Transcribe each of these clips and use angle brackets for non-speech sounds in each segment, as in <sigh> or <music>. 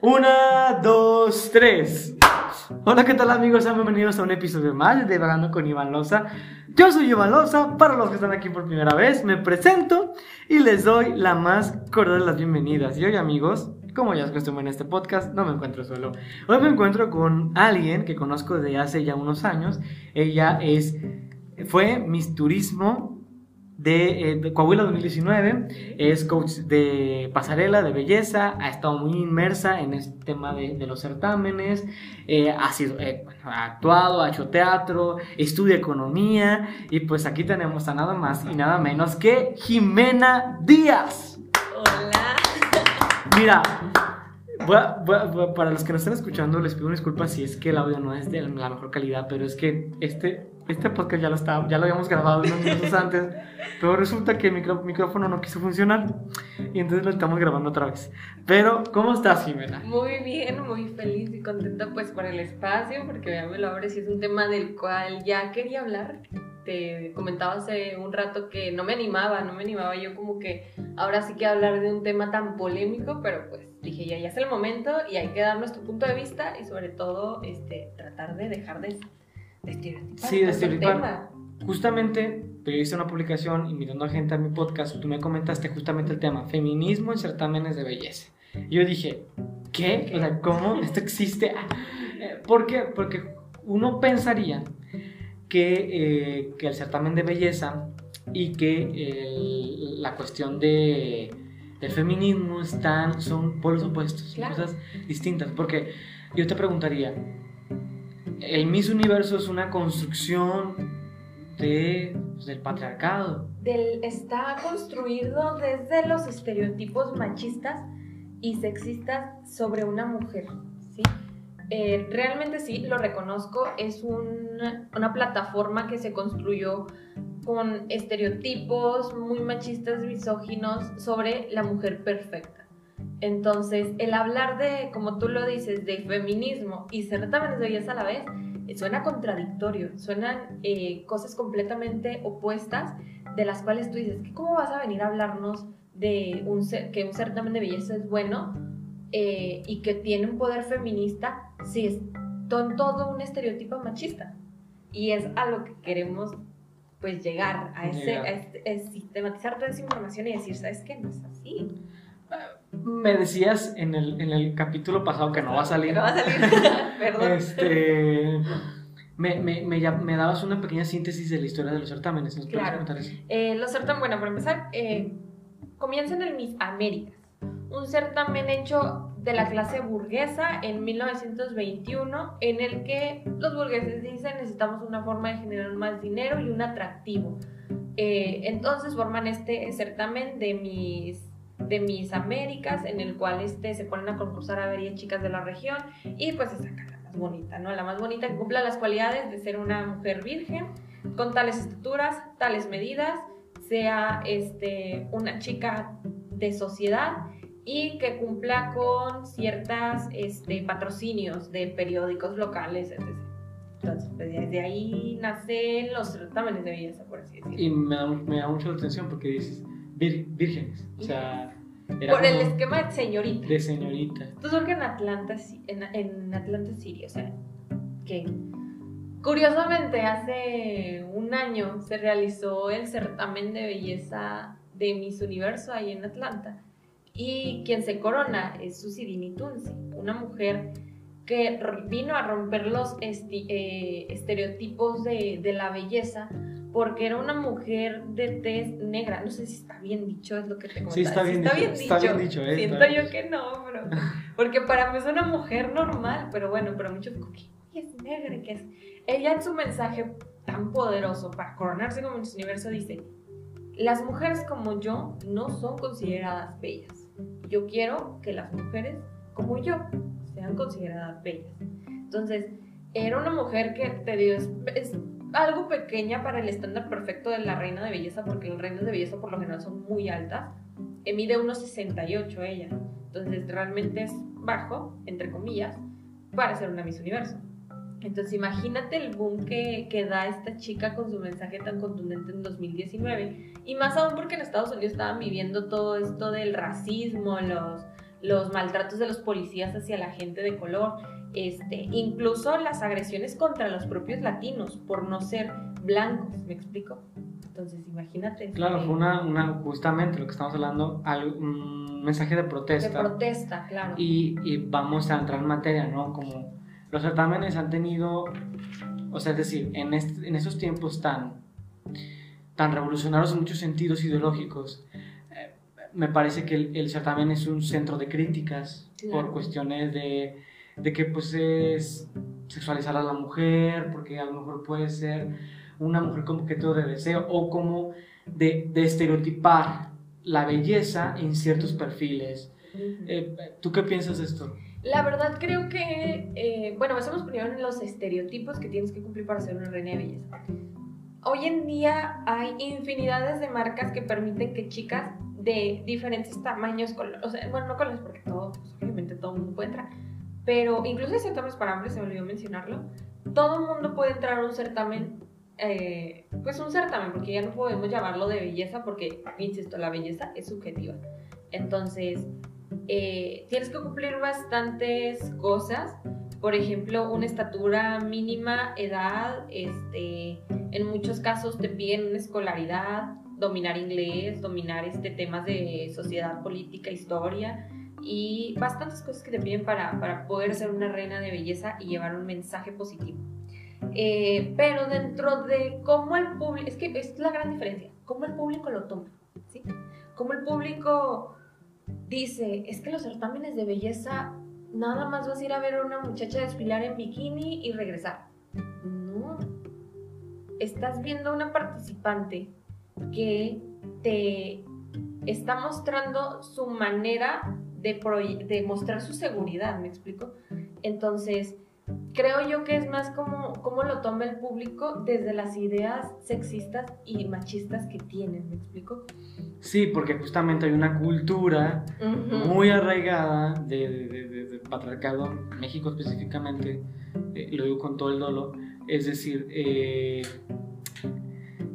Una, dos, tres. Hola, ¿qué tal amigos? Sean bienvenidos a un episodio más de Vagando con Iván Loza. Yo soy Iván Loza, para los que están aquí por primera vez, me presento y les doy la más cordial de las bienvenidas. Y hoy amigos, como ya es costumbre en este podcast, no me encuentro solo. Hoy me encuentro con alguien que conozco desde hace ya unos años. Ella es, fue Miss Turismo de, eh, Coahuila 2019, es coach de pasarela, de belleza, ha estado muy inmersa en este tema de, los certámenes, eh, ha, sido, eh, ha actuado, ha hecho teatro, estudia economía y pues aquí tenemos a nada más y nada menos que Jimena Díaz. Hola. Mira, para los que nos están escuchando, les pido disculpas si es que el audio no es de la mejor calidad, pero es que este, este podcast ya lo, está, ya lo habíamos grabado unos minutos antes, pero resulta que el micrófono no quiso funcionar y entonces lo estamos grabando otra vez. Pero, ¿cómo estás, Jimena? Muy bien, muy feliz y contenta pues por el espacio, porque ya me lo abres y es un tema del cual ya quería hablar te comentaba hace un rato que no me animaba, no me animaba yo como que ahora sí que hablar de un tema tan polémico, pero pues dije ya, ya es el momento y hay que dar nuestro punto de vista y sobre todo este, tratar de dejar de, de estereotipar. Sí, de estereotipar. Justamente, te hice una publicación invitando a gente a mi podcast, tú me comentaste justamente el tema, feminismo en certámenes de belleza. Yo dije, ¿qué? O sea, ¿cómo <laughs> esto existe? ¿Por qué? Porque uno pensaría que, eh, que el certamen de belleza y que la cuestión de, del feminismo están, son polos opuestos, cosas distintas. Porque yo te preguntaría, ¿el Miss Universo es una construcción de, pues, del patriarcado? Está construido desde los estereotipos machistas y sexistas sobre una mujer. Eh, realmente sí, lo reconozco, es una plataforma que se construyó con estereotipos muy machistas, misóginos sobre la mujer perfecta. Entonces, el hablar de, como tú lo dices, de feminismo y certámenes de belleza a la vez, eh, suena contradictorio, suenan eh, cosas completamente opuestas de las cuales tú dices, ¿cómo vas a venir a hablarnos de un, que un certamen de belleza es bueno y que tiene un poder feminista sí es todo un estereotipo machista. Y es a lo que queremos pues llegar a ese, este, sistematizar toda esa información y decir, ¿sabes qué? No es así. Me decías en el, en el capítulo pasado que no va a salir. No va a salir, <laughs> perdón. Este, me, me, me, me, dabas una pequeña síntesis de la historia de los certámenes. ¿Nos claro. contar eso? Eh, los certámenes, bueno, para empezar, eh, comienzan en Miss Américas, un certamen hecho de la clase burguesa en 1921, en el que los burgueses dicen necesitamos una forma de generar más dinero y un atractivo. Eh, entonces forman este certamen de mis, de mis Américas, en el cual este, se ponen a concursar a ver chicas de la región y pues se sacan la más bonita, ¿no? La más bonita que cumpla las cualidades de ser una mujer virgen, con tales estaturas, tales medidas, sea este, una chica de sociedad y que cumpla con ciertos este, patrocinios de periódicos locales, etc. Entonces, pues, desde ahí nacen los certámenes de belleza, por así decirlo. Y me da, me da mucho la atención porque dices vírgenes, o sea... por el esquema de señorita. De señorita. Entonces, que en Atlanta, en, en Atlanta City, o sea, que curiosamente hace un año se realizó el certamen de belleza de Miss Universo ahí en Atlanta y quien se corona es Susie Dinitunsi, una mujer que vino a romper los eh, estereotipos de, la belleza porque era una mujer de tez negra. No sé si está bien dicho, es lo que te comentaba. Sí, está bien, dicho, Está bien dicho eh, Siento yo que no, pero, porque para mí es una mujer normal, pero bueno, pero muchos digo, ¿qué es negra? ¿Qué es? Ella en su mensaje tan poderoso para coronarse como en su universo dice, las mujeres como yo no son consideradas bellas yo quiero que las mujeres como yo sean consideradas bellas. Entonces, era una mujer que, te digo, es, algo pequeña para el estándar perfecto de la reina de belleza, porque las reinas de belleza por lo general son muy altas. Eh, mide unos 68 ella. Entonces, realmente es bajo, entre comillas, para ser una Miss Universo. Entonces, imagínate el boom que, que, da esta chica con su mensaje tan contundente en 2019. Y más aún porque en Estados Unidos estaban viviendo todo esto del racismo, los, los maltratos de los policías hacia la gente de color, este, incluso las agresiones contra los propios latinos por no ser blancos, ¿me explico? Entonces, imagínate. Claro, este, fue una, una, justamente lo que estamos hablando, un mensaje de de protesta. protesta, claro. y, y vamos a entrar en materia, ¿no? Como los certámenes han tenido, o sea, es decir, en, est- en estos tiempos tan, tan revolucionarios en muchos sentidos ideológicos, eh, me parece que el, el certamen es un centro de críticas Claro. por cuestiones de, de que pues es sexualizar a la mujer, porque a lo mejor puede ser una mujer como que todo de deseo, o como de, de estereotipar la belleza en ciertos perfiles. Eh, ¿Tú qué piensas de esto? La verdad creo que, eh, bueno, nos ponieron en los estereotipos que tienes que cumplir para ser una reina de belleza. Hoy en día hay infinidades de marcas que permiten que chicas de diferentes tamaños, color- o sea, bueno, no colores porque todo, pues, obviamente todo el mundo puede entrar, pero incluso hay certámenes para hombres, se me olvidó mencionarlo, todo mundo puede entrar a un certamen, eh, pues un certamen, porque ya no podemos llamarlo de belleza porque, insisto, la belleza es subjetiva. Entonces, eh, tienes que cumplir bastantes cosas. Por ejemplo, una estatura mínima, edad, este, en muchos casos te piden una escolaridad, dominar inglés, dominar este, temas de sociedad, política, historia y bastantes cosas que te piden para, para poder ser una reina de belleza y llevar un mensaje positivo. Eh, pero dentro de cómo el público, es que es la gran diferencia, cómo el público lo toma, ¿sí? Cómo el público dice, es que los certámenes de belleza nada más vas a ir a ver a una muchacha desfilar en bikini y regresar. No. Estás viendo una participante que te está mostrando su manera de, mostrar su seguridad, ¿me explico? Entonces, creo yo que es más como lo toma el público desde las ideas sexistas y machistas que tienen, ¿me explico? Sí, porque justamente hay una cultura muy arraigada de, de- de- de- del patriarcado, México específicamente, eh, lo digo con todo el dolo, es decir, eh,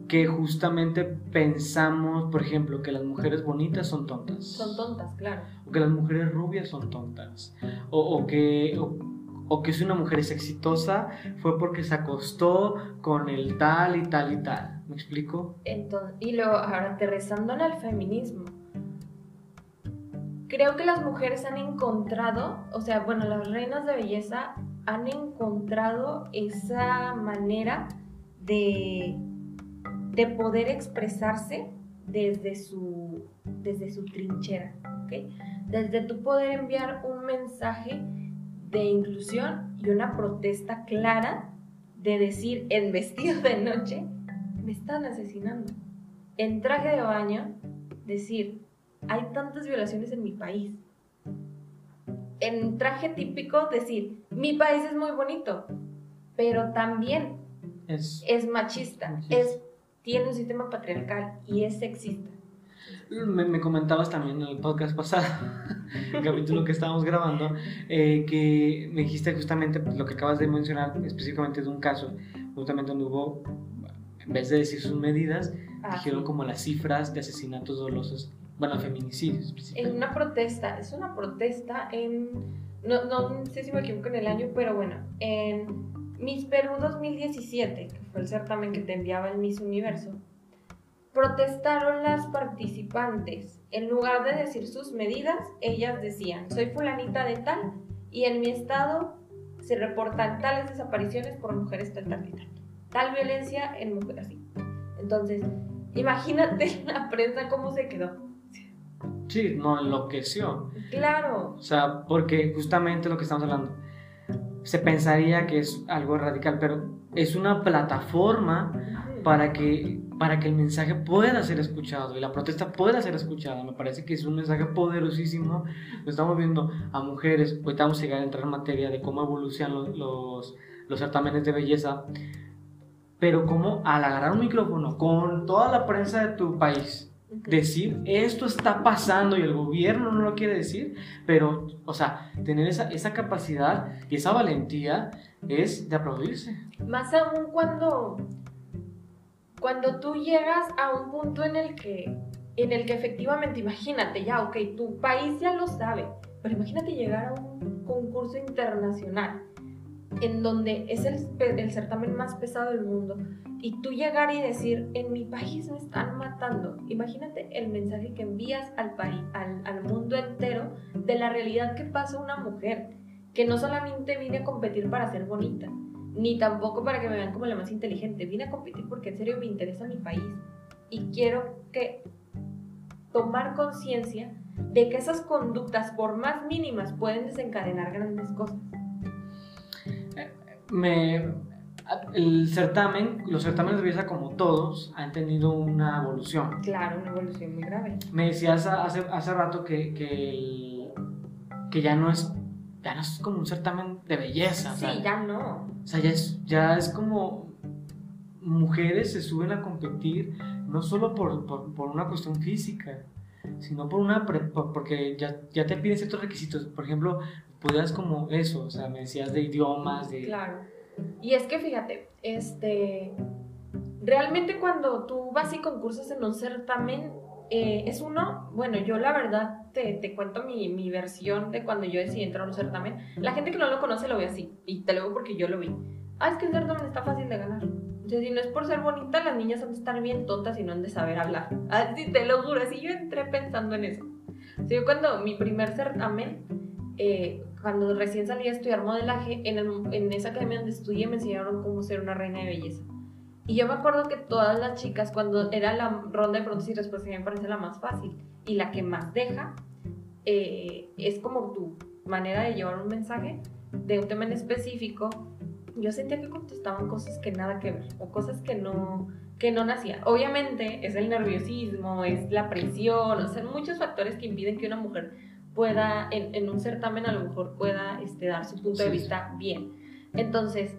que justamente pensamos, por ejemplo, que las mujeres bonitas son tontas. Son tontas, claro. o que las mujeres rubias son tontas, o, o que, o, o que si una mujer es exitosa fue porque se acostó con el tal y tal y tal. ¿Me explico? Entonces, y luego, ahora aterrizándole al feminismo. Creo que las mujeres han encontrado, o sea, bueno, las reinas de belleza han encontrado esa manera de, de poder expresarse desde su, desde su trinchera, ¿ok? Desde tu poder enviar un mensaje de inclusión y una protesta clara de decir en vestido de noche, me están asesinando. En traje de baño, decir, hay tantas violaciones en mi país. En traje típico, decir, mi país es muy bonito, pero también Es, es machista, Machista. es, tiene un sistema patriarcal y es sexista. me, me comentabas también en el podcast pasado, <laughs> el capítulo que estábamos grabando, eh, que me dijiste justamente lo que acabas de mencionar, específicamente de un caso, justamente donde hubo, en vez de decir sus medidas, Ah, dijeron sí. como las cifras de asesinatos dolosos, bueno, feminicidios En específicamente. una protesta, es una protesta en, no, no sé si me equivoco en el año, pero bueno, en Miss Perú 2017, que fue el certamen que te enviaba el Miss Universo, protestaron las participantes. En lugar de decir sus medidas, ellas decían, soy fulanita de tal y en mi estado se reportan tales desapariciones por mujeres tal, tal y tal. Tal violencia en mujeres así. Entonces, imagínate <laughs> la prensa cómo se quedó. Sí, no enloqueció. Claro, O sea, porque justamente lo que estamos hablando, se pensaría que es algo radical, pero es una plataforma para que, para que el mensaje pueda ser escuchado y la protesta pueda ser escuchada. Me parece que es un mensaje poderosísimo. Estamos viendo a mujeres, ahorita vamos a llegar a entrar en materia de cómo evolucionan los, los, los certámenes de belleza, pero cómo al agarrar un micrófono con toda la prensa de tu país, decir esto está pasando y el gobierno no lo quiere decir, pero, o sea, tener esa, esa capacidad y esa valentía es de aplaudirse. Más aún cuando, cuando tú llegas a un punto en el que en el que efectivamente, imagínate ya, ok, tu país ya lo sabe, pero imagínate llegar a un concurso internacional en donde es el, el, certamen más pesado del mundo y tú llegar y decir, en mi país me están matando. Imagínate el mensaje que envías al, país, al, mundo entero de la realidad que pasa una mujer, que no solamente vine a competir para ser bonita, ni tampoco para que me vean como la más inteligente, vine a competir porque en serio me interesa mi país y quiero que tomar conciencia de que esas conductas, por más mínimas, pueden desencadenar grandes cosas. Me, el certamen, los certámenes de belleza como todos, han tenido una evolución. Claro, una evolución muy grave. Me decías hace, hace rato que, que, que ya no es ya no es como un certamen de belleza. Sí, ya no. O sea, ya es, ya es como mujeres se suben a competir no solo por, por, una cuestión física, sino por una porque ya, ya te piden ciertos requisitos. Por ejemplo, podrías como eso, o sea, me decías de idiomas, de... Claro. Y es que fíjate, este, realmente cuando tú vas y concursas en un certamen, eh, es uno, bueno, yo la verdad te, te cuento mi, mi, versión de cuando yo decidí entrar a un certamen. La gente que no lo conoce lo ve así, y te lo digo porque yo lo vi. Ah, es que el certamen está fácil de ganar. O sea, si no es por ser bonita, las niñas han de estar bien tontas y no han de saber hablar. Así te lo juro, así yo entré pensando en eso. O sea, yo cuando mi primer certamen, eh, cuando recién salí a estudiar modelaje, en, en esa academia donde estudié me enseñaron cómo ser una reina de belleza. Y yo me acuerdo que todas las chicas, cuando era la ronda de preguntas y respuestas, me parece la más fácil y la que más deja, eh, es como tu manera de llevar un mensaje de un tema en específico. Yo sentía que contestaban cosas que nada que ver o cosas que no, que no nacían. Obviamente es el nerviosismo, es la presión, o sea, muchos factores que impiden que una mujer pueda, en, en un certamen a lo mejor pueda este, dar su punto de vista bien. Entonces,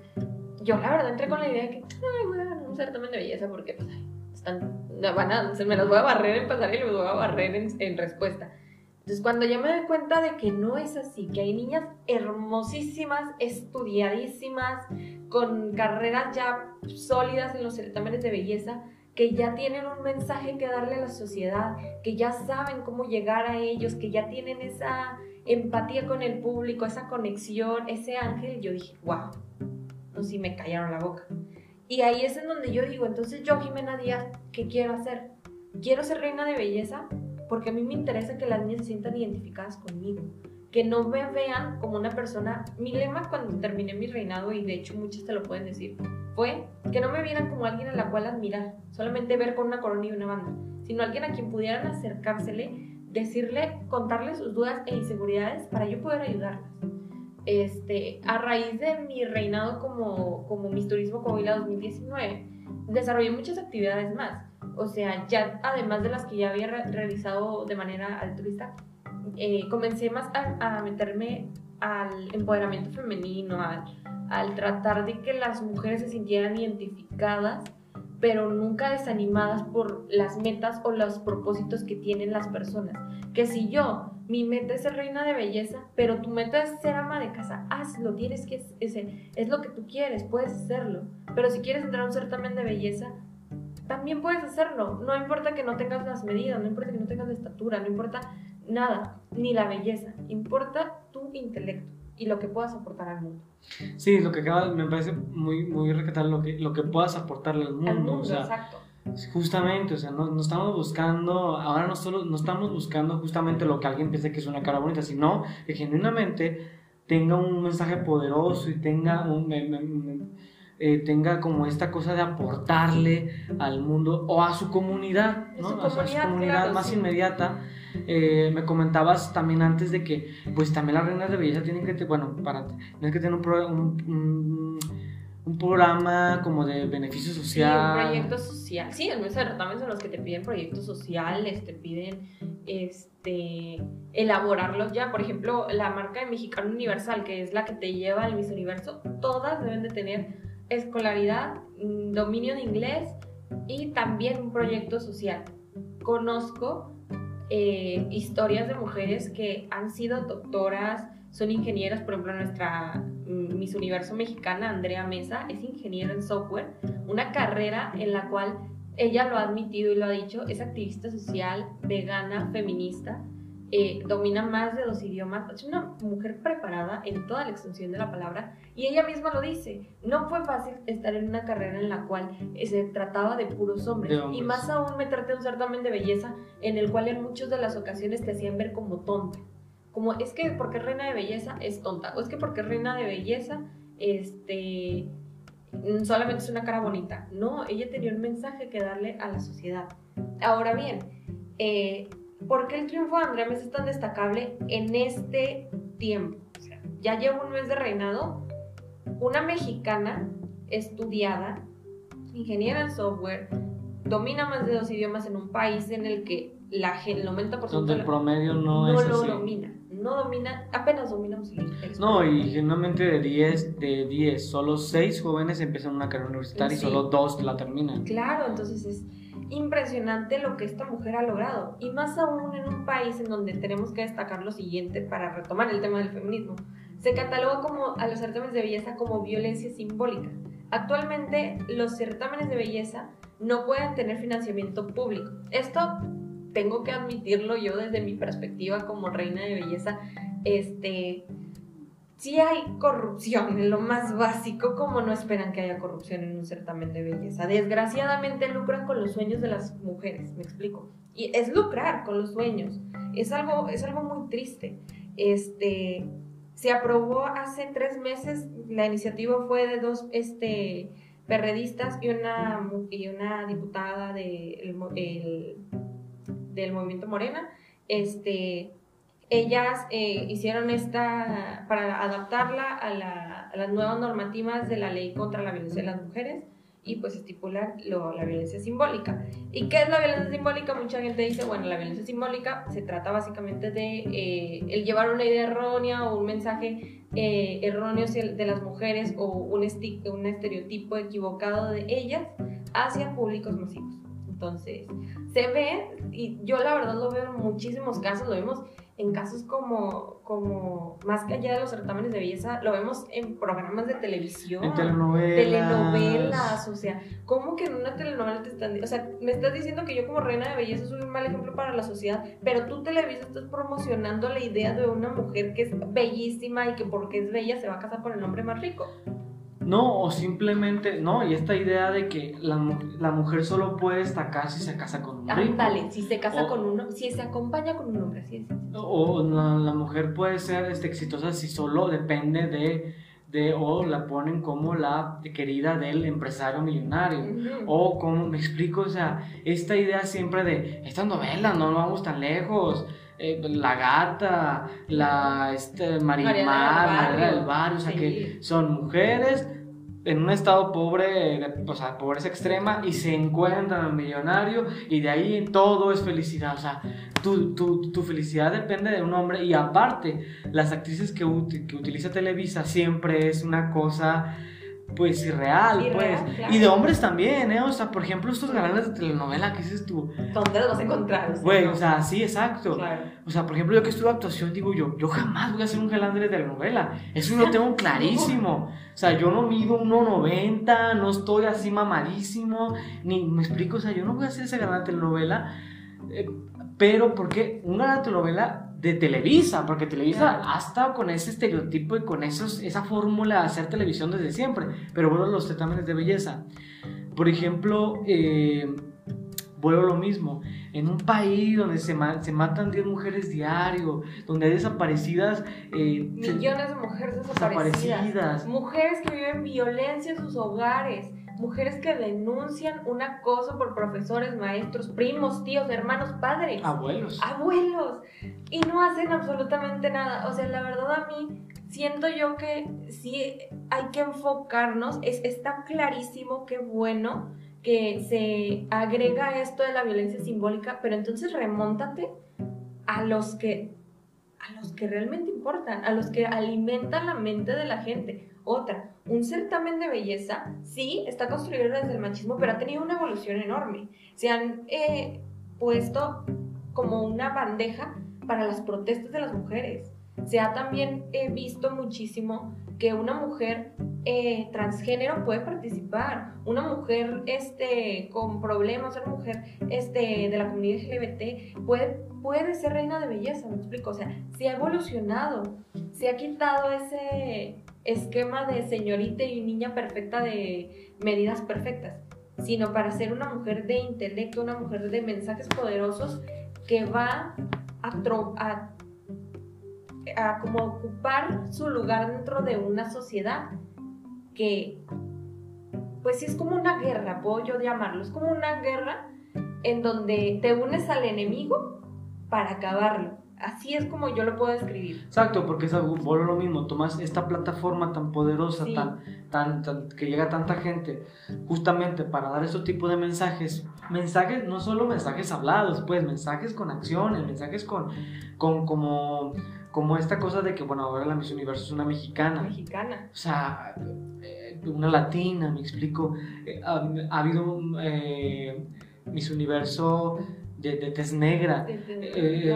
yo la verdad entré con la idea de que Ay, voy a ganar un certamen de belleza porque pues, están, van a, se me las voy a barrer en pasar y los voy a barrer en, en respuesta. Entonces, cuando ya me doy cuenta de que no es así, que hay niñas hermosísimas, estudiadísimas, con carreras ya sólidas en los certámenes de belleza, que ya tienen un mensaje que darle a la sociedad, que ya saben cómo llegar a ellos, que ya tienen esa empatía con el público, esa conexión, ese ángel, yo dije, wow, no si me callaron la boca. Y ahí es en donde yo digo, entonces yo, Jimena Díaz, ¿qué quiero hacer? Quiero ser reina de belleza porque a mí me interesa que las niñas se sientan identificadas conmigo, que no me vean como una persona. Mi lema cuando terminé mi reinado, y de hecho muchas te lo pueden decir, fue que no me vieran como alguien a la cual admirar, solamente ver con una corona y una banda, sino alguien a quien pudieran acercársele, decirle, contarle sus dudas e inseguridades para yo poder ayudarlas. Este, a raíz de mi reinado como, como Miss Turismo Coahuila 2019, desarrollé muchas actividades más. O sea, ya además de las que ya había realizado de manera altruista, eh, comencé más a, a, meterme al empoderamiento femenino, al, al tratar de que las mujeres se sintieran identificadas pero nunca desanimadas por las metas o los propósitos que tienen las personas. Que si yo, mi meta es ser reina de belleza, pero tu meta es ser ama de casa, hazlo, tienes que, es, es lo que tú quieres, puedes hacerlo. Pero si quieres entrar a un certamen de belleza, también puedes hacerlo. No importa que no tengas las medidas, no importa que no tengas la estatura, no importa nada, ni la belleza, importa tu intelecto y lo que puedas aportar al mundo. Sí, lo que acaba, me parece muy, muy rescatable lo que, lo que puedas aportarle al mundo. Al mundo, exacto. Justamente, o sea, no, no, estamos buscando, ahora no solo, no estamos buscando justamente lo que alguien piense que es una cara bonita, sino que genuinamente tenga un mensaje poderoso y tenga un, eh, tenga como esta cosa de aportarle al mundo o a su comunidad, ¿no? Su a su comunidad más inmediata. Eh, me comentabas también antes de que, pues también las reinas de belleza tienen que, bueno, para, tienen que tener un, un, un, programa como de beneficio social. Sí, un proyecto social. Sí, en también son los que te piden proyectos sociales, te piden este, elaborarlos ya. Por ejemplo, la marca de Mexicano Universal, que es la que te lleva al Miss Universo, todas deben de tener escolaridad, mm, dominio de inglés y también un proyecto social. Conozco eh, historias de mujeres que han sido doctoras, son ingenieras, por ejemplo, nuestra mm, Miss Universo mexicana, Andrea Mesa, es ingeniera en software, una carrera en la cual ella lo ha admitido y lo ha dicho, es activista social, vegana, feminista, eh, domina más de dos idiomas, es una mujer preparada en toda la extensión de la palabra y ella misma lo dice, no fue fácil estar en una carrera en la cual eh, se trataba de puros hombres, De hombres. y más aún meterte en un certamen de belleza en el cual en muchas de las ocasiones te hacían ver como tonta, como es que porque es reina de belleza es tonta, o es que porque es reina de belleza este mm, solamente es una cara bonita. No, ella tenía un mensaje que darle a la sociedad. Ahora bien, eh, ¿por qué el triunfo de Andrea Mesa es tan destacable en este tiempo? O sea, ya lleva un mes de reinado, una mexicana estudiada, ingeniera en software, domina más de dos idiomas en un país en el que la, el 90% Donde de el promedio no, no es lo así. domina. No domina, apenas dominamos el inglés. No, y generalmente de 10, de 10, solo 6 jóvenes empiezan una carrera universitaria Sí. y solo 2 la terminan. Claro, entonces es impresionante lo que esta mujer ha logrado. Y más aún en un país en donde tenemos que destacar lo siguiente para retomar el tema del feminismo. Se cataloga como a los certámenes de belleza como violencia simbólica. Actualmente los certámenes de belleza no pueden tener financiamiento público. Esto tengo que admitirlo yo desde mi perspectiva como reina de belleza. Este, sí hay corrupción en lo más básico, como no esperan que haya corrupción en un certamen de belleza. Desgraciadamente lucran con los sueños de las mujeres, me explico. Y es lucrar con los sueños. Es algo, es algo muy triste. Este, se aprobó hace tres meses, la iniciativa fue de dos este, perredistas y una, y una diputada de del movimiento Morena. Este, ellas eh, hicieron esta para adaptarla a, la- a las nuevas normativas de la ley contra la violencia de las mujeres y pues estipular lo- la violencia simbólica. ¿Y qué es la violencia simbólica? Mucha gente dice, bueno, la violencia simbólica se trata básicamente de eh, el llevar una idea errónea o un mensaje eh, erróneo de las mujeres o un, un estereotipo equivocado de ellas hacia públicos masivos. Entonces, se ve, y yo la verdad lo veo en muchísimos casos, lo vemos en casos como, como más que allá de los certámenes de belleza, lo vemos en programas de televisión. En telenovelas. telenovelas, o sea, ¿cómo que en una telenovela te están, o sea, me estás diciendo que yo como reina de belleza soy un mal ejemplo para la sociedad, pero tú Televisa estás promocionando la idea de una mujer que es bellísima y que porque es bella se va a casar con el hombre más rico. No, o simplemente, no, y esta idea de que la, la mujer solo puede destacar si se casa con un rico. Ándale, si se casa O- con uno, si se acompaña con un hombre, así es. O la, la mujer puede ser este, exitosa si solo depende de, de, o la ponen como la querida del empresario millonario. O como me explico, o sea, esta idea siempre de estas novelas, no, no vamos tan lejos. eh, la gata, la este, Marimar, Mariana del Barrio. del Barrio, o sea Sí. que son mujeres en un estado pobre, o sea, pobreza extrema, y se encuentran millonario, y de ahí todo es felicidad. O sea, tu, tu, tu felicidad depende de un hombre, y aparte, las actrices que, que utiliza Televisa siempre es una cosa. Pues irreal, Irreal, pues. claro. Y de hombres también, ¿eh? O sea, por ejemplo, estos galanes de telenovela que dices tú. ¿Dónde los vas a encontrar? O sea, Güey, no. o sea, sí, exacto. Claro. O sea, por ejemplo, yo que estudio actuación, digo yo, yo jamás voy a ser un galán de telenovela. Eso lo tengo <laughs> clarísimo. O sea, yo no mido 1,90, no estoy así mamadísimo, ni me explico, o sea, yo no voy a ser ese galán de telenovela. eh, pero, ¿por qué? Un galán de telenovela de Televisa, porque Televisa Claro. ha estado con ese estereotipo y con esos, esa fórmula de hacer televisión desde siempre. Pero bueno, los certámenes de belleza. Por ejemplo, eh, vuelvo a lo mismo. En un país donde se, ma- se matan 10 mujeres diario, donde hay desaparecidas. eh, Millones de mujeres desaparecidas. desaparecidas. Mujeres que viven violencia en sus hogares. Mujeres que denuncian un acoso por profesores, maestros, primos, tíos, hermanos, padres, Abuelos. abuelos. Y no hacen absolutamente nada. O sea, la verdad a mí siento yo que sí hay que enfocarnos. Es, está clarísimo, qué bueno que se agrega esto de la violencia simbólica, pero entonces remóntate a los que a los que realmente importan, a los que alimentan la mente de la gente. Otra, un certamen de belleza, sí, está construido desde el machismo, pero ha tenido una evolución enorme. Se han eh, puesto como una bandeja para las protestas de las mujeres. Se ha también eh, visto muchísimo que una mujer eh, transgénero puede participar. Una mujer este, con problemas, una mujer este, de la comunidad LGBT puede, puede ser reina de belleza, me explico. O sea, se ha evolucionado, se ha quitado ese esquema de señorita y niña perfecta de medidas perfectas, sino para ser una mujer de intelecto, una mujer de mensajes poderosos que va a, a, a como ocupar su lugar dentro de una sociedad que, pues sí es como una guerra, puedo yo llamarlo, es como una guerra en donde te unes al enemigo para acabarlo. Así es como yo lo puedo describir. Exacto, porque es algo, lo mismo, tomas esta plataforma tan poderosa, tan, tan, tan, que llega a tanta gente, justamente para dar este tipo de mensajes, mensajes, no solo mensajes hablados, pues mensajes con acciones, mensajes con, con como, como esta cosa de que, bueno, ahora la Miss Universo es una mexicana. Mexicana. O sea, eh, una latina, me explico. Eh, ha, habido eh, Miss Universo de, de tez negra. Eh,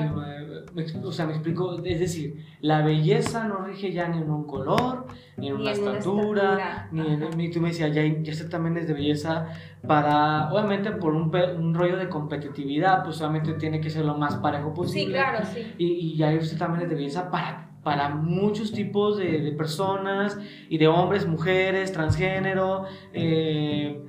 o sea, me explico, es decir, la belleza no rige ya ni en un color, ni en una estatura, ni en, tú me decías, ya, ya este también es de belleza para, obviamente por un, un, rollo de competitividad, pues obviamente tiene que ser lo más parejo posible. Sí, claro, sí. Y, y ya este también es de belleza para para muchos tipos de, de, personas y de hombres, mujeres, transgénero. Eh,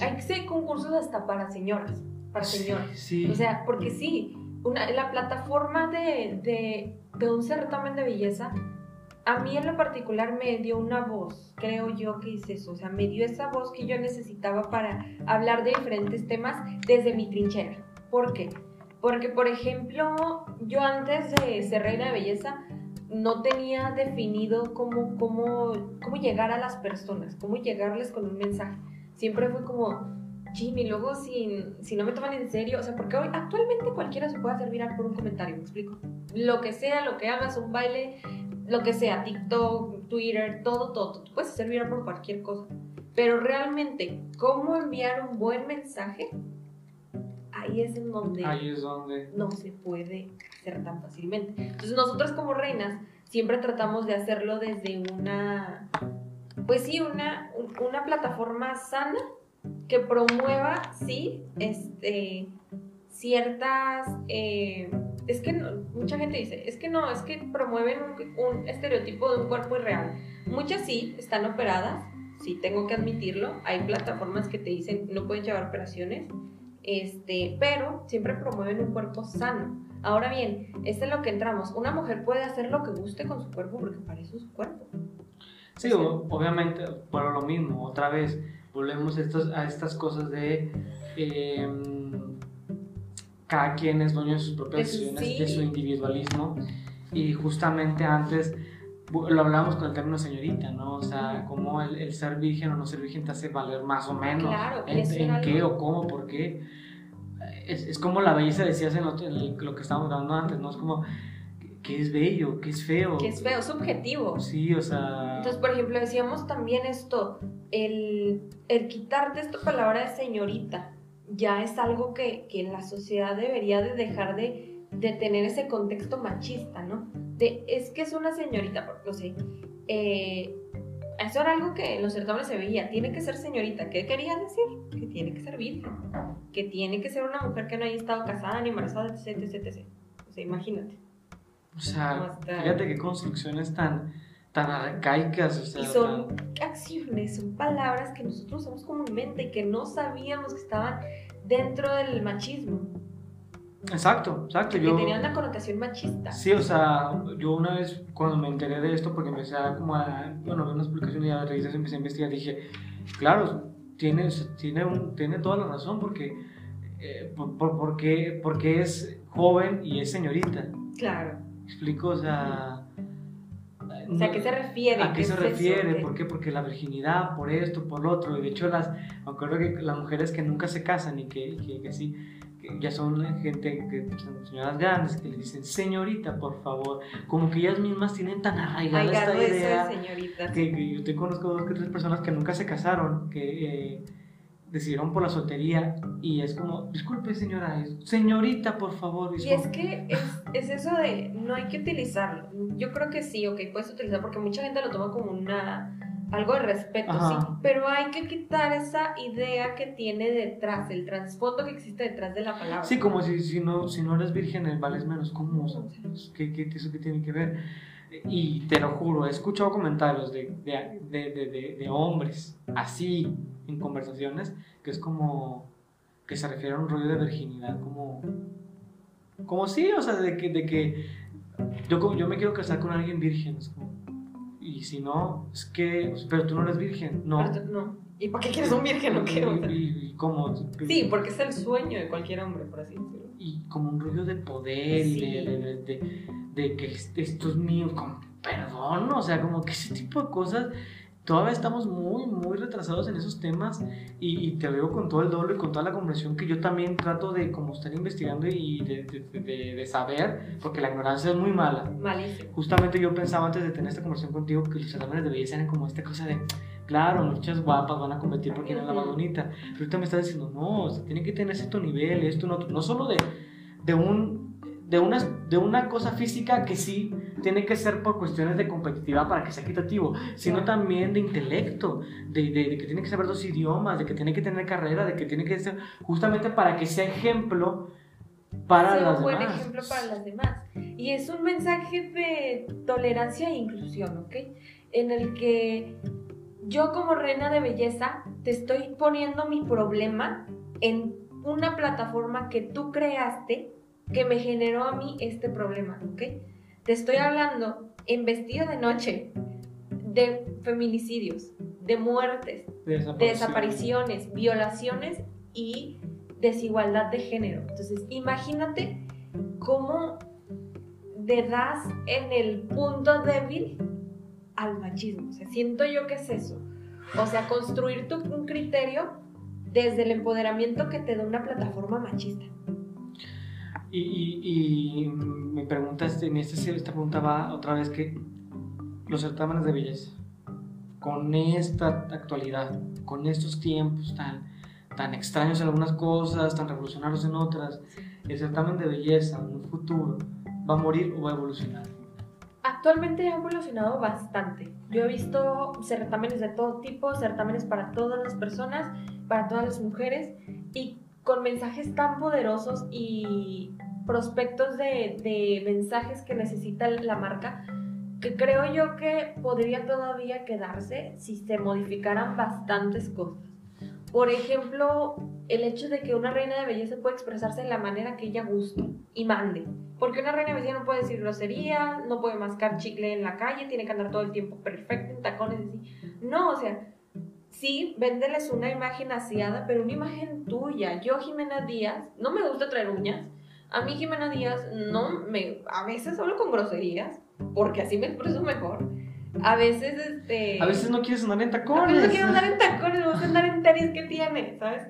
Hay que ser concursos hasta para señoras para señores. Sí, O sea, porque sí, una, la plataforma de, de, de, un certamen de belleza, a mí en lo particular me dio una voz, creo yo que hice eso, o sea, me dio esa voz que yo necesitaba para hablar de diferentes temas desde mi trinchera. ¿Por qué? Porque, por ejemplo, yo antes de ser reina de belleza, no tenía definido cómo, cómo, cómo llegar a las personas, cómo llegarles con un mensaje. Siempre fue como, Jimmy, luego si, si no me toman en serio, o sea, porque hoy actualmente cualquiera se puede hacer viral por un comentario, me explico. Lo que sea, lo que hagas, un baile, lo que sea, TikTok, Twitter, todo, todo, tú puedes hacer viral por cualquier cosa. Pero realmente, ¿cómo enviar un buen mensaje? Ahí es en donde, Ahí es donde no se puede hacer tan fácilmente. Entonces nosotros como reinas siempre tratamos de hacerlo desde una, pues sí, una, una plataforma sana que promueva, sí, este, ciertas... Eh, es que mucha gente dice, es que no, es que promueven un, estereotipo de un cuerpo irreal. Muchas sí están operadas, sí tengo que admitirlo. Hay plataformas que te dicen no pueden llevar operaciones, este, pero siempre promueven un cuerpo sano. Ahora bien, esto es lo que entramos. Una mujer puede hacer lo que guste con su cuerpo porque para eso es su cuerpo. Sí, obviamente, por lo mismo, otra vez volvemos a, estos, a estas cosas de em, cada quien es dueño de sus propias decisiones, de su individualismo. Y justamente antes lo hablamos con el término señorita, ¿no? O sea, como el, ser virgen o no ser virgen te hace valer más o menos. Claro, en, qué o cómo, por qué. Es, es como la belleza decías en lo, en lo que estábamos hablando antes, ¿no? Es como que es bello, que es feo. Que es feo, subjetivo. Sí, o sea. Entonces, por ejemplo, decíamos también esto, el, el quitarte esta palabra de señorita, ya es algo que, que la sociedad debería de dejar de, de, tener ese contexto machista, ¿no? De, es que es una señorita, porque, no sé, eh, eso era algo que en los certámenes se veía, tiene que ser señorita. ¿Qué quería decir? Que tiene que ser virgen, que tiene que ser una mujer que no haya estado casada ni embarazada, etc, etc, etc. O sea, imagínate. O sea, fíjate qué construcciones tan, tan arcaicas. O sea, y son acciones, son palabras que nosotros usamos comúnmente y que no sabíamos que estaban dentro del machismo. Exacto, exacto. Que yo, tenían una connotación machista. Sí, o sea, yo una vez cuando me enteré de esto, porque empecé a, como a, bueno, ver unas publicaciones y a revistas, empecé a investigar, dije, claro, tiene, tiene, un, tiene toda la razón, porque, eh, por, porque, porque es joven y es señorita. Claro explico? O sea... O sea, ¿a qué se refiere? ¿A qué, se refiere? ¿Por qué? Porque la virginidad, por esto, por lo otro. Y de hecho, las, me acuerdo que las mujeres que nunca se casan y que, que, sí, que ya son gente, que son señoras grandes, que le dicen, señorita, por favor. Como que ellas mismas tienen tan arraigada esta idea. Señorita. Que, que, yo te conozco dos que tres personas que nunca se casaron, que... Eh, decidieron por la soltería y es como, disculpe señora, señorita, por favor. Y es que es, es, eso de, no hay que utilizarlo. Yo creo que sí, ok, puedes utilizar porque mucha gente lo toma como una, algo de respeto, Ajá. sí, pero hay que quitar esa idea que tiene detrás, el trasfondo que existe detrás de la palabra. Sí, como si, si, no, si no eres virgen, vales menos. ¿Cómo? O sea, pues, ¿qué, qué, ¿Eso qué tiene que ver? Y te lo juro, he escuchado comentarios de, de, de, de, hombres así en conversaciones que es como que se refiere a un rollo de virginidad, como, como sí, o sea, de que, de que yo, yo me quiero casar con alguien virgen. es como, y si no, es que, pero tú no eres virgen, no. No. ¿Y para qué quieres un virgen o qué? Y, y- y cómo, Sí, porque es el sueño de cualquier hombre, por así decirlo. Y como un rollo de poder y Sí. de, de, de, de- de que es- esto es mío, como, perdón, o sea, como que ese tipo de cosas, todavía estamos muy, muy retrasados en esos temas y, y te lo digo con todo el doble y con toda la comprensión que yo también trato de como estar investigando y de, saber, porque la ignorancia es muy mala. Malísimo. Justamente yo pensaba antes de tener esta conversación contigo que los certámenes de belleza eran como esta cosa de, claro, muchas guapas van a competir por quién es la más bonita. Pero ahorita me estás diciendo, no, o sea, tiene que tener cierto nivel, esto, no, no solo de, de, un, de, una, de una cosa física que sí tiene que ser por cuestiones de competitividad para que sea equitativo, sino también de intelecto, de, de- de que tiene que saber dos idiomas, de que tiene que tener carrera, de que tiene que ser justamente para que sea ejemplo para Sea las un buen demás. ejemplo para las demás. Y es un mensaje de tolerancia e inclusión, ¿ok? En el que yo como reina de belleza te estoy poniendo mi problema en una plataforma que tú creaste que me generó a mí este problema, ¿ok? Te estoy hablando en vestido de noche de feminicidios, de muertes, de desapariciones, violaciones y desigualdad de género. Entonces, imagínate cómo le das en el punto débil al machismo. O sea, siento yo que es eso. O sea, construir tu, un criterio desde el empoderamiento que te da una plataforma machista. Y, y, y mi pregunta es, en este, esta pregunta va otra vez que los certámenes de belleza, con esta actualidad, con estos tiempos tan, tan extraños en algunas cosas, tan revolucionarios en otras, el certamen de belleza en un futuro va a morir o va a evolucionar. Actualmente ha evolucionado bastante. Yo he visto certámenes de todo tipo, certámenes para todas las personas, para todas las mujeres y con mensajes tan poderosos y prospectos de, mensajes que necesita la marca que creo yo que podría todavía quedarse si se modificaran bastantes cosas. Por ejemplo, el hecho de que una reina de belleza puede expresarse de la manera que ella guste y mande. Porque una reina de belleza no puede decir grosería, no puede mascar chicle en la calle, tiene que andar todo el tiempo perfecto, en tacones y así. No, o sea, sí, véndeles una imagen aseada, pero una imagen tuya. Yo, Jimena Díaz, no me gusta traer uñas. A mí, Jimena Díaz, no me. A veces hablo con groserías, porque así me expreso mejor. A veces, este. A veces no quieres andar en A tacones. veces quiero andar en tacones, me gusta andar en tenis que tiene, ¿sabes?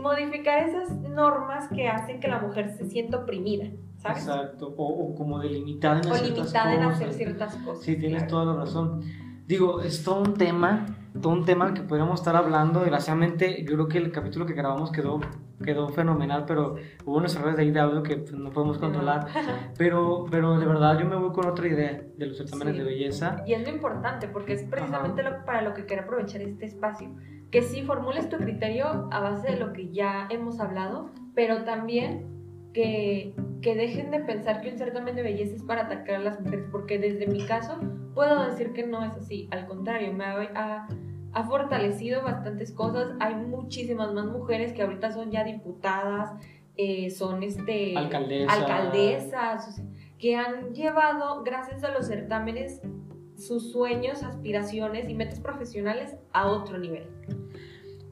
Modificar esas normas que hacen que la mujer se sienta oprimida, ¿sabes? Exacto, o, o como delimitada en O ciertas limitada en hacer cosas. ciertas cosas. Sí, tienes claro. toda la razón. Digo, es todo un tema, todo un tema que podríamos estar hablando. Desgraciadamente, yo creo que el capítulo que grabamos quedó, quedó fenomenal, pero hubo unos errores de ahí de audio que pues, no podemos controlar. <laughs> Pero, pero de verdad yo me voy con otra idea de los certámenes Sí. de belleza. Y es lo importante, porque es precisamente lo, para lo que quiero aprovechar este espacio. Que sí formules tu criterio a base de lo que ya hemos hablado, pero también que, que dejen de pensar que un certamen de belleza es para atacar a las mujeres, porque desde mi caso puedo decir que no es así. Al contrario, me ha, ha- fortalecido bastantes cosas. Hay muchísimas más mujeres que ahorita son ya diputadas, eh, son este, Alcaldesas. alcaldesas, que han llevado, gracias a los certámenes, sus sueños, aspiraciones y metas profesionales a otro nivel.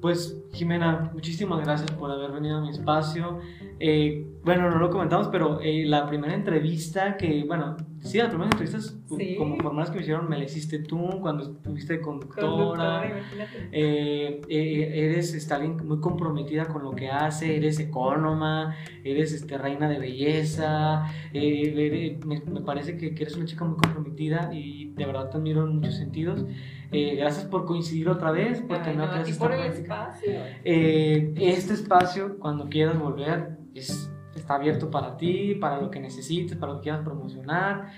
Pues Jimena, muchísimas gracias por haber venido a mi espacio. Eh, bueno, no lo comentamos, pero eh, la primera entrevista que, bueno, sí, las primeras entrevistas Sí. como formales que me hicieron me la hiciste tú cuando estuviste de conductora. Conductora, imagínate. Eh, eh, eres este, alguien muy comprometida con lo que hace, eres ecónoma, eres este, reina de belleza, eh, eres- me, me parece que, que eres una chica muy comprometida y de verdad te admiro en muchos sentidos. Eh, gracias por coincidir otra vez, por Ay, tener no, otra vez esta por el espacio. Eh, este espacio, cuando quieras volver, es, está abierto para ti, para lo que necesites, para lo que quieras promocionar.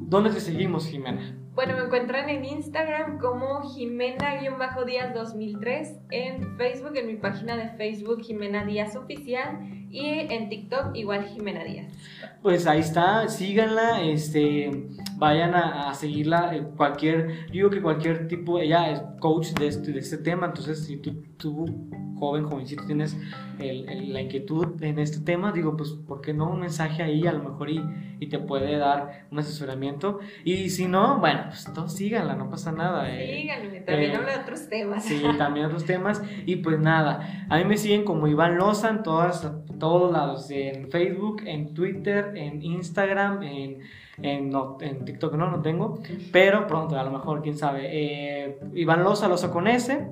¿Dónde te seguimos, Jimena? Bueno, me encuentran en Instagram como Jimena-Díaz 2003, en Facebook, en mi página de Facebook Jimena Díaz Oficial y en TikTok igual Jimena Díaz. Pues ahí está, síganla, este, vayan a, seguirla, eh, cualquier, digo que cualquier tipo, ella es coach de este, de este tema, entonces si tú, tú joven, jovencito, tienes la inquietud en este tema, digo, pues, ¿por qué no un mensaje ahí a lo mejor y, y te puede dar un asesoramiento? Y si no, bueno, pues todos síganla, no pasa nada. Eh. Síganme, también eh, habla de otros temas. Sí, también otros temas. Y pues nada, a mí me siguen como Iván Loza en todas, todos lados, en Facebook, en Twitter, en Instagram, en... En, no, en, TikTok no, no tengo, pero pronto, a lo mejor, quién sabe. Eh, Iván Loza, Loza con S.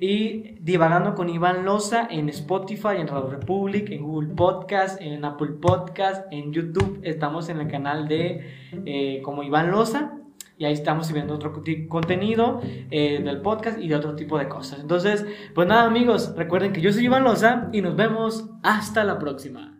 Y divagando con Iván Loza en Spotify, en Radio Republic, en Google Podcast, en Apple Podcast, en YouTube. Estamos en el canal de eh, como Iván Loza. Y ahí estamos subiendo otro contenido eh, del podcast y de otro tipo de cosas. Entonces, pues nada amigos, recuerden que yo soy Iván Loza y nos vemos hasta la próxima.